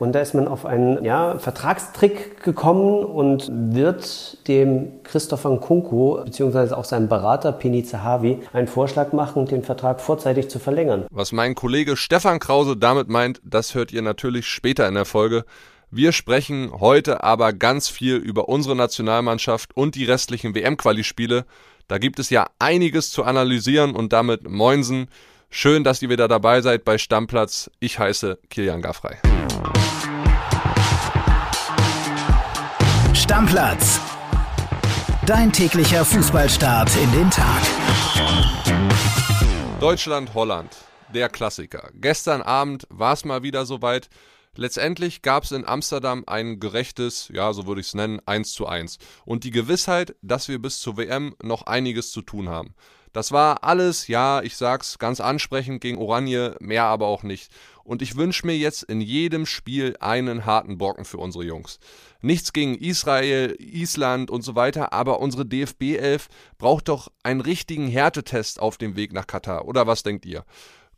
Und da ist man auf einen ja, Vertragstrick gekommen und wird dem Christopher Nkunku bzw. auch seinem Berater Pini Zahavi einen Vorschlag machen, den Vertrag vorzeitig zu verlängern. Was mein Kollege Stefan Krause damit meint, das hört ihr natürlich später in der Folge. Wir sprechen heute aber ganz viel über unsere Nationalmannschaft und die restlichen WM-Quali-Spiele. Da gibt es ja einiges zu analysieren und damit Moinsen. Schön, dass ihr wieder dabei seid bei Stammplatz. Ich heiße Kilian Gaffrey. Stammplatz. Dein täglicher Fußballstart in den Tag. Deutschland, Holland. Der Klassiker. Gestern Abend war es mal wieder soweit. Letztendlich gab es in Amsterdam ein gerechtes, ja, so würde ich es nennen, 1 zu 1. Und die Gewissheit, dass wir bis zur WM noch einiges zu tun haben. Das war alles, ja, ich sag's ganz ansprechend gegen Oranje, mehr aber auch nicht. Und ich wünsche mir jetzt in jedem Spiel einen harten Brocken für unsere Jungs. Nichts gegen Israel, Island und so weiter, aber unsere DFB 11 braucht doch einen richtigen Härtetest auf dem Weg nach Katar. Oder was denkt ihr?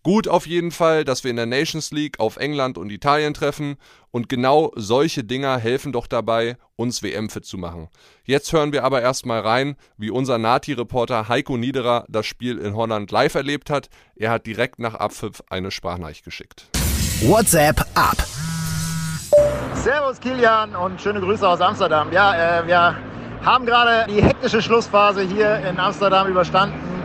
Gut auf jeden Fall, dass wir in der Nations League auf England und Italien treffen und genau solche Dinger helfen doch dabei, uns WM-fit zu machen. Jetzt hören wir aber erstmal rein, wie unser Nati-Reporter Heiko Niederer das Spiel in Holland live erlebt hat. Er hat direkt nach Abpfiff eine Sprachnachricht geschickt. WhatsApp ab. Servus Kilian und schöne Grüße aus Amsterdam. Ja, äh, wir haben gerade die hektische Schlussphase hier in Amsterdam überstanden.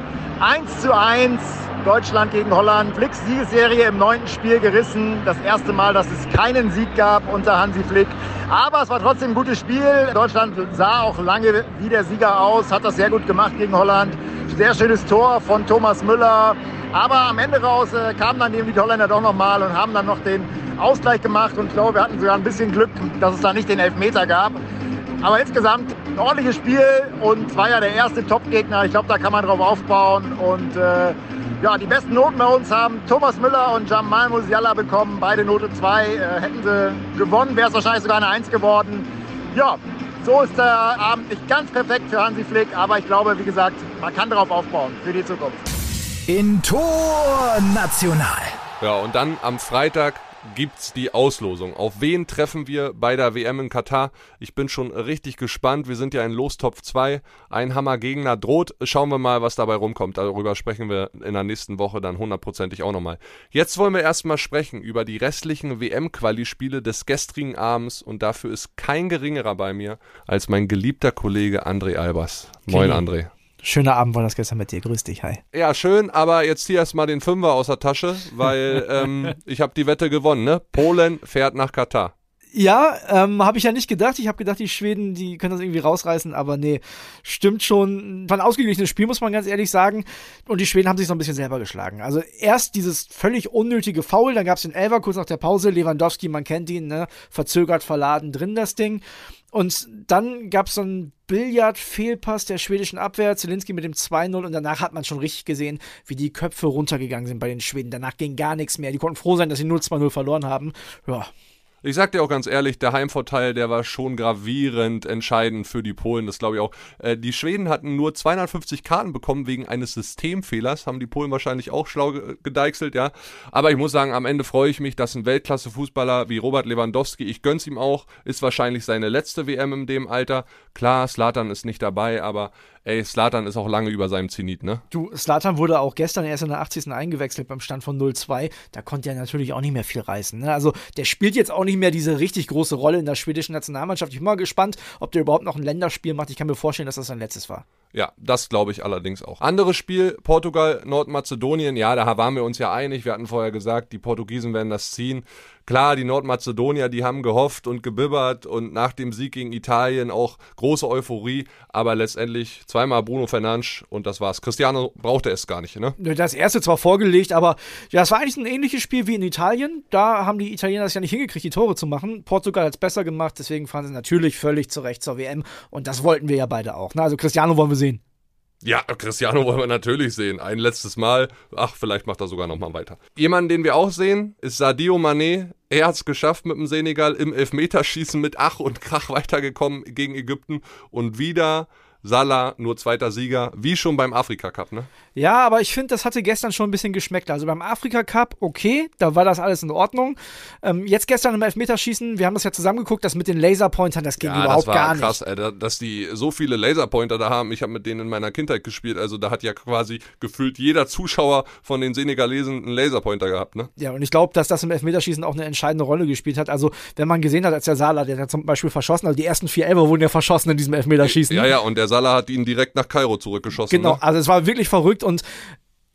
1 zu 1 Deutschland gegen Holland. Flicks Siegesserie im neunten Spiel gerissen. Das erste Mal, dass es keinen Sieg gab unter Hansi Flick. Aber es war trotzdem ein gutes Spiel. Deutschland sah auch lange wie der Sieger aus, hat das sehr gut gemacht gegen Holland. Sehr schönes Tor von Thomas Müller. Aber am Ende raus äh, kamen dann eben die Holländer doch nochmal und haben dann noch den Ausgleich gemacht. Und ich glaube, wir hatten sogar ein bisschen Glück, dass es da nicht den Elfmeter gab. Aber insgesamt ein ordentliches Spiel und war ja der erste Top-Gegner. Ich glaube, da kann man drauf aufbauen. Und äh, ja, die besten Noten bei uns haben Thomas Müller und Jamal Musiala bekommen. Beide Note 2. Äh, hätten sie gewonnen, wäre es wahrscheinlich sogar eine 1 geworden. Ja, so ist der Abend nicht ganz perfekt für Hansi Flick, aber ich glaube, wie gesagt, man kann darauf aufbauen für die Zukunft. In Tor National. Ja, und dann am Freitag gibt's die Auslosung. Auf wen treffen wir bei der WM in Katar? Ich bin schon richtig gespannt. Wir sind ja in Lostopf 2. Ein Hammergegner droht. Schauen wir mal, was dabei rumkommt. Darüber sprechen wir in der nächsten Woche dann hundertprozentig auch nochmal. Jetzt wollen wir erstmal sprechen über die restlichen WM-Quali-Spiele des gestrigen Abends und dafür ist kein geringerer bei mir als mein geliebter Kollege André Albers. Moin, André. Schöner Abend war das gestern mit dir. Grüß dich, hi. Ja, schön, aber jetzt zieh erst mal den Fünfer aus der Tasche, weil ähm, ich habe die Wette gewonnen, ne? Polen fährt nach Katar. Ja, ähm, habe ich ja nicht gedacht. Ich habe gedacht, die Schweden, die können das irgendwie rausreißen, aber nee, stimmt schon. War ein ausgeglichenes Spiel, muss man ganz ehrlich sagen. Und die Schweden haben sich so ein bisschen selber geschlagen. Also erst dieses völlig unnötige Foul, dann gab es den Elfer kurz nach der Pause. Lewandowski, man kennt ihn, ne? verzögert, verladen drin das Ding. Und dann gab es so einen Billard-Fehlpass der schwedischen Abwehr, Zelinski mit dem 2-0 und danach hat man schon richtig gesehen, wie die Köpfe runtergegangen sind bei den Schweden. Danach ging gar nichts mehr. Die konnten froh sein, dass sie 0-2-0 verloren haben. Ja, ich sag dir auch ganz ehrlich, der Heimvorteil, der war schon gravierend entscheidend für die Polen, das glaube ich auch. Äh, die Schweden hatten nur 250 Karten bekommen wegen eines Systemfehlers, haben die Polen wahrscheinlich auch schlau gedeichselt, ja. Aber ich muss sagen, am Ende freue ich mich, dass ein Weltklasse-Fußballer wie Robert Lewandowski, ich gönn's ihm auch, ist wahrscheinlich seine letzte WM in dem Alter. Klar, Slatan ist nicht dabei, aber ey, Slatan ist auch lange über seinem Zenit, ne? Du, Slatan wurde auch gestern erst in der 80. eingewechselt beim Stand von 0-2. Da konnte er natürlich auch nicht mehr viel reißen. Ne? Also der spielt jetzt auch nicht mehr diese richtig große Rolle in der schwedischen Nationalmannschaft. Ich bin mal gespannt, ob der überhaupt noch ein Länderspiel macht. Ich kann mir vorstellen, dass das sein letztes war. Ja, das glaube ich allerdings auch. Anderes Spiel, Portugal, Nordmazedonien. Ja, da waren wir uns ja einig. Wir hatten vorher gesagt, die Portugiesen werden das ziehen. Klar, die Nordmazedonier, die haben gehofft und gebibbert und nach dem Sieg gegen Italien auch große Euphorie, aber letztendlich zweimal Bruno Fernandes und das war's. Cristiano brauchte es gar nicht, ne? Das erste zwar vorgelegt, aber ja, es war eigentlich ein ähnliches Spiel wie in Italien. Da haben die Italiener es ja nicht hingekriegt, die Tore zu machen. Portugal hat es besser gemacht, deswegen fahren sie natürlich völlig zurecht zur WM und das wollten wir ja beide auch. Ne? Also Cristiano wollen wir. Ja, Cristiano wollen wir natürlich sehen. Ein letztes Mal. Ach, vielleicht macht er sogar nochmal weiter. Jemanden, den wir auch sehen, ist Sadio Mané. Er hat es geschafft mit dem Senegal im Elfmeterschießen mit Ach und Krach weitergekommen gegen Ägypten. Und wieder Salah nur zweiter Sieger, wie schon beim Afrika Cup, ne? Ja, aber ich finde, das hatte gestern schon ein bisschen geschmeckt. Also beim Afrika Cup, okay, da war das alles in Ordnung. Ähm, jetzt gestern im Elfmeterschießen, wir haben das ja zusammengeguckt, das mit den Laserpointern, das ging Ja, überhaupt das war gar krass, nicht. Ey, dass die so viele Laserpointer da haben. Ich habe mit denen in meiner Kindheit gespielt, also da hat ja quasi gefühlt jeder Zuschauer von den Senegalesen einen Laserpointer gehabt, ne? Ja, und ich glaube, dass das im Elfmeterschießen auch eine entscheidende Rolle gespielt hat. Also, wenn man gesehen hat, als der Salah, der hat zum Beispiel verschossen, also die ersten vier Elfer wurden ja verschossen in diesem Elfmeterschießen. Ja, ja, und der Salah hat ihn direkt nach Kairo zurückgeschossen. Genau, Ne? also es war wirklich verrückt und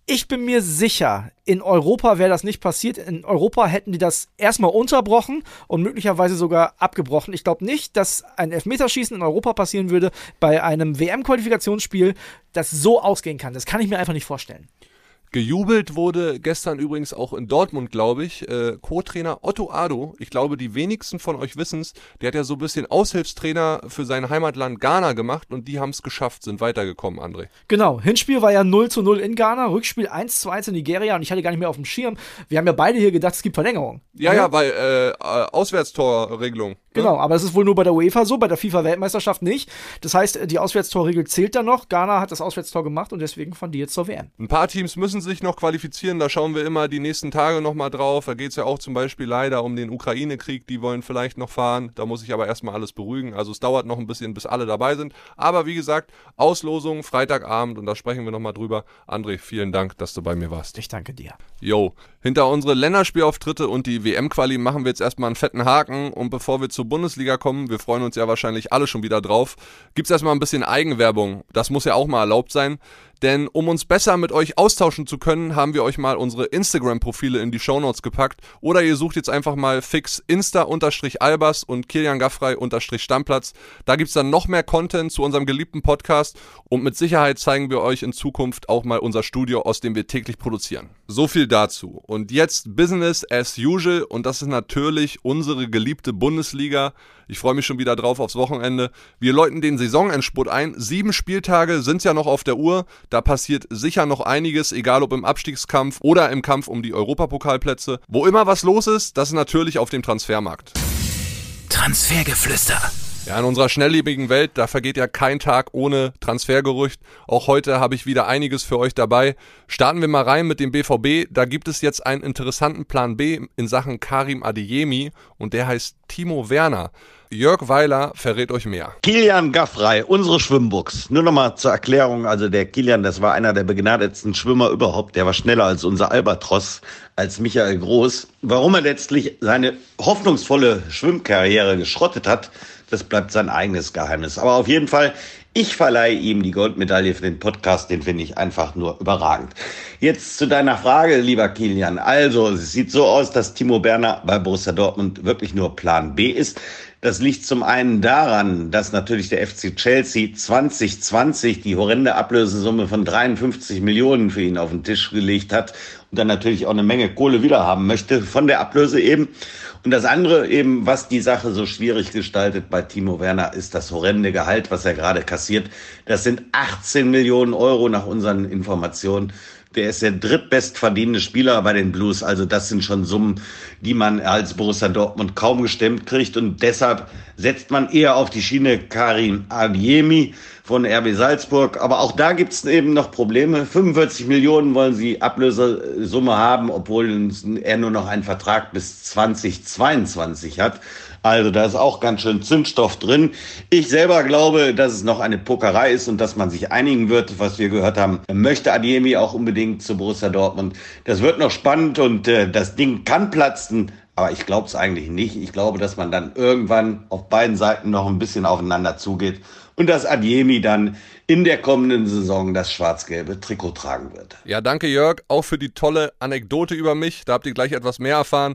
ich bin mir sicher, in Europa wäre das nicht passiert. In Europa hätten die das erstmal unterbrochen und möglicherweise sogar abgebrochen. Ich glaube nicht, dass ein Elfmeterschießen in Europa passieren würde bei einem WM-Qualifikationsspiel, das so ausgehen kann. Das kann ich mir einfach nicht vorstellen. Gejubelt wurde gestern übrigens auch in Dortmund, glaube ich, äh, Co-Trainer Otto Ado. Ich glaube, die wenigsten von euch wissen es. Der hat ja so ein bisschen Aushilfstrainer für sein Heimatland Ghana gemacht und die haben es geschafft, sind weitergekommen, André. Genau, Hinspiel war ja 0 zu 0 in Ghana, Rückspiel 1 zu 1 in Nigeria und ich hatte gar nicht mehr auf dem Schirm. Wir haben ja beide hier gedacht, es gibt Verlängerung. Ja, ja, weil äh, äh, Auswärtstorregelung. ne? Genau, aber es ist wohl nur bei der UEFA so, bei der FIFA-Weltmeisterschaft nicht. Das heißt, die Auswärtstorregel zählt da noch. Ghana hat das Auswärtstor gemacht und deswegen fahren die jetzt zur WM. Ein paar Teams müssen sich noch qualifizieren, da schauen wir immer die nächsten Tage nochmal drauf. Da geht es ja auch zum Beispiel leider um den Ukraine-Krieg, die wollen vielleicht noch fahren. Da muss ich aber erstmal alles beruhigen. Also es dauert noch ein bisschen, bis alle dabei sind. Aber wie gesagt, Auslosung Freitagabend und da sprechen wir nochmal drüber. André, vielen Dank, dass du bei mir warst. Ich danke dir. Yo, hinter unsere Länderspielauftritte und die WM-Quali machen wir jetzt erstmal einen fetten Haken. Und bevor wir zur Bundesliga kommen, wir freuen uns ja wahrscheinlich alle schon wieder drauf, gibt's erstmal ein bisschen Eigenwerbung. Das muss ja auch mal erlaubt sein. Denn um uns besser mit euch austauschen zu können, haben wir euch mal unsere Instagram-Profile in die Shownotes gepackt. Oder ihr sucht jetzt einfach mal fix Insta-Albers und Kilian Gaffrey-Stammplatz. Da gibt's dann noch mehr Content zu unserem geliebten Podcast. Und mit Sicherheit zeigen wir euch in Zukunft auch mal unser Studio, aus dem wir täglich produzieren. So viel dazu. Und jetzt Business as usual. Und das ist natürlich unsere geliebte Bundesliga. Ich freue mich schon wieder drauf aufs Wochenende. Wir läuten den Saisonendspurt ein. Sieben Spieltage sind ja noch auf der Uhr. Da passiert sicher noch einiges, egal ob im Abstiegskampf oder im Kampf um die Europapokalplätze. Wo immer was los ist, das ist natürlich auf dem Transfermarkt. Transfergeflüster. Ja, in unserer schnelllebigen Welt, da vergeht ja kein Tag ohne Transfergerücht. Auch heute habe ich wieder einiges für euch dabei. Starten wir mal rein mit dem BVB. Da gibt es jetzt einen interessanten Plan B in Sachen Karim Adeyemi und der heißt Timo Werner. Jörg Weiler verrät euch mehr. Kilian Gaffrey, unsere Schwimmbuchs. Nur nochmal zur Erklärung, also der Kilian, das war einer der begnadetsten Schwimmer überhaupt. Der war schneller als unser Albatros, als Michael Groß. Warum er letztlich seine hoffnungsvolle Schwimmkarriere geschrottet hat, das bleibt sein eigenes Geheimnis. Aber auf jeden Fall, ich verleihe ihm die Goldmedaille für den Podcast, den finde ich einfach nur überragend. Jetzt zu deiner Frage, lieber Kilian. Also, es sieht so aus, dass Timo Berner bei Borussia Dortmund wirklich nur Plan B ist. Das liegt zum einen daran, dass natürlich der FC Chelsea 2020 die horrende Ablösesumme von 53 Millionen für ihn auf den Tisch gelegt hat und dann natürlich auch eine Menge Kohle wiederhaben möchte von der Ablöse eben. Und das andere eben, was die Sache so schwierig gestaltet bei Timo Werner, ist das horrende Gehalt, was er gerade kassiert. Das sind 18 Millionen Euro nach unseren Informationen. Der ist der drittbestverdienende Spieler bei den Blues. Also das sind schon Summen, die man als Borussia Dortmund kaum gestemmt kriegt. Und deshalb setzt man eher auf die Schiene Karim Adiemi von RB Salzburg. Aber auch da gibt es eben noch Probleme. 45 Millionen wollen sie Ablösesumme haben, obwohl er nur noch einen Vertrag bis 2022 hat. Also da ist auch ganz schön Zündstoff drin. Ich selber glaube, dass es noch eine Pokerei ist und dass man sich einigen wird, was wir gehört haben. Möchte Adiemi auch unbedingt zu Borussia Dortmund. Das wird noch spannend und äh, das Ding kann platzen. Aber ich glaube es eigentlich nicht. Ich glaube, dass man dann irgendwann auf beiden Seiten noch ein bisschen aufeinander zugeht und dass Adiemi dann in der kommenden Saison das schwarz-gelbe Trikot tragen wird. Ja, danke Jörg, auch für die tolle Anekdote über mich. Da habt ihr gleich etwas mehr erfahren.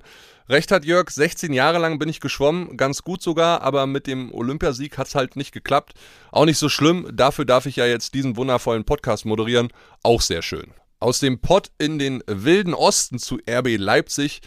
Recht hat Jörg, 16 Jahre lang bin ich geschwommen, ganz gut sogar, aber mit dem Olympiasieg hat's halt nicht geklappt. Auch nicht so schlimm, dafür darf ich ja jetzt diesen wundervollen Podcast moderieren, auch sehr schön. Aus dem Pott in den wilden Osten zu RB Leipzig,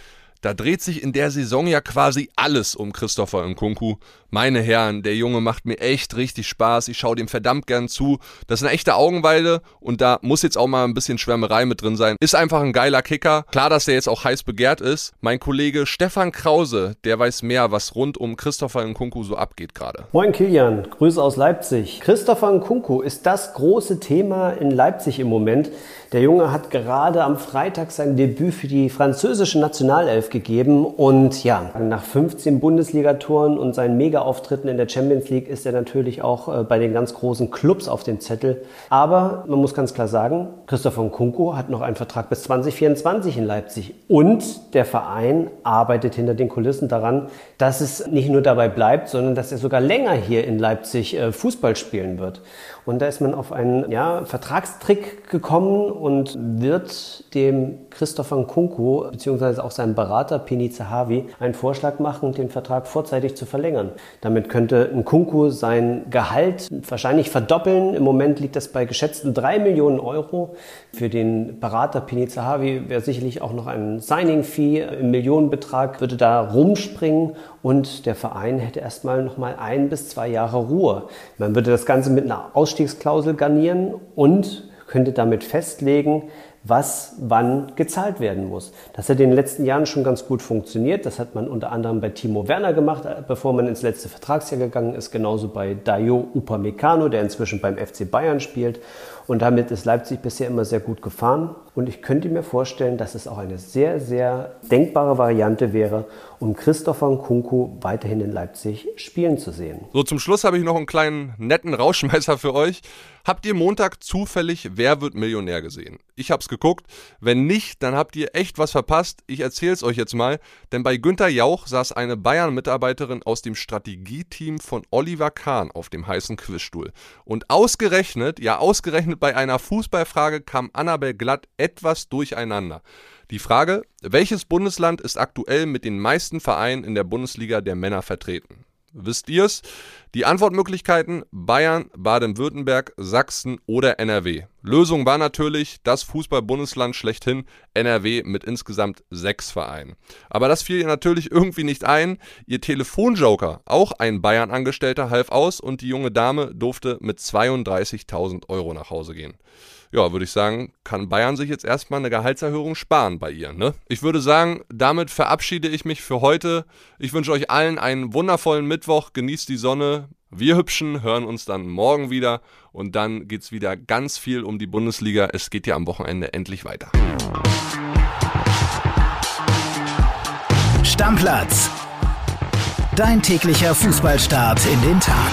Da dreht sich in der Saison ja quasi alles um Christopher Nkunku. Meine Herren, der Junge macht mir echt richtig Spaß. Ich schaue dem verdammt gern zu. Das ist eine echte Augenweide und da muss jetzt auch mal ein bisschen Schwärmerei mit drin sein. Ist einfach ein geiler Kicker. Klar, dass der jetzt auch heiß begehrt ist. Mein Kollege Stefan Krause, der weiß mehr, was rund um Christopher Nkunku so abgeht gerade. Moin Kilian, Grüße aus Leipzig. Christopher Nkunku ist das große Thema in Leipzig im Moment. Der Junge hat gerade am Freitag sein Debüt für die französische Nationalelf gegeben und ja, nach 15 Bundesligatoren und seinen Mega-Auftritten in der Champions League ist er natürlich auch äh, bei den ganz großen Clubs auf dem Zettel. Aber man muss ganz klar sagen, Christopher Nkunku hat noch einen Vertrag bis 2024 in Leipzig und der Verein arbeitet hinter den Kulissen daran, dass es nicht nur dabei bleibt, sondern dass er sogar länger hier in Leipzig äh, Fußball spielen wird. Und da ist man auf einen ja, Vertragstrick gekommen und wird dem Christopher Nkunku bzw. auch seinem Berater Pini Zahavi einen Vorschlag machen, den Vertrag vorzeitig zu verlängern. Damit könnte Nkunku sein Gehalt wahrscheinlich verdoppeln. Im Moment liegt das bei geschätzten drei Millionen Euro. Für den Berater Pini Zahavi wäre sicherlich auch noch ein Signing-Fee im Millionenbetrag, würde da rumspringen und der Verein hätte erstmal noch mal ein bis zwei Jahre Ruhe. Man würde das Ganze mit einer Ausstiegsklausel garnieren und könnte damit festlegen, was wann gezahlt werden muss. Das hat in den letzten Jahren schon ganz gut funktioniert. Das hat man unter anderem bei Timo Werner gemacht, bevor man ins letzte Vertragsjahr gegangen ist. Genauso bei Dayo Upamecano, der inzwischen beim FC Bayern spielt. Und damit ist Leipzig bisher immer sehr gut gefahren. Und ich könnte mir vorstellen, dass es auch eine sehr, sehr denkbare Variante wäre, um Christopher Nkunku weiterhin in Leipzig spielen zu sehen. So, zum Schluss habe ich noch einen kleinen netten Rauschmeißer für euch. Habt ihr Montag zufällig Wer wird Millionär gesehen? Ich hab's geguckt. Wenn nicht, dann habt ihr echt was verpasst. Ich erzähl's euch jetzt mal. Denn bei Günter Jauch saß eine Bayern-Mitarbeiterin aus dem Strategieteam von Oliver Kahn auf dem heißen Quizstuhl. Und ausgerechnet, ja ausgerechnet bei einer Fußballfrage kam Annabel Glatt etwas durcheinander. Die Frage, welches Bundesland ist aktuell mit den meisten Vereinen in der Bundesliga der Männer vertreten? Wisst ihr's? Die Antwortmöglichkeiten Bayern, Baden-Württemberg, Sachsen oder NRW. Lösung war natürlich das Fußball-Bundesland schlechthin, NRW mit insgesamt sechs Vereinen. Aber das fiel ihr natürlich irgendwie nicht ein. Ihr Telefonjoker, auch ein Bayern-Angestellter, half aus und die junge Dame durfte mit 32.000 Euro nach Hause gehen ja, würde ich sagen, kann Bayern sich jetzt erstmal eine Gehaltserhöhung sparen bei ihr. Ne? Ich würde sagen, damit verabschiede ich mich für heute. Ich wünsche euch allen einen wundervollen Mittwoch. Genießt die Sonne. Wir Hübschen hören uns dann morgen wieder und dann geht es wieder ganz viel um die Bundesliga. Es geht ja am Wochenende endlich weiter. Stammplatz. Dein täglicher Fußballstart in den Tag.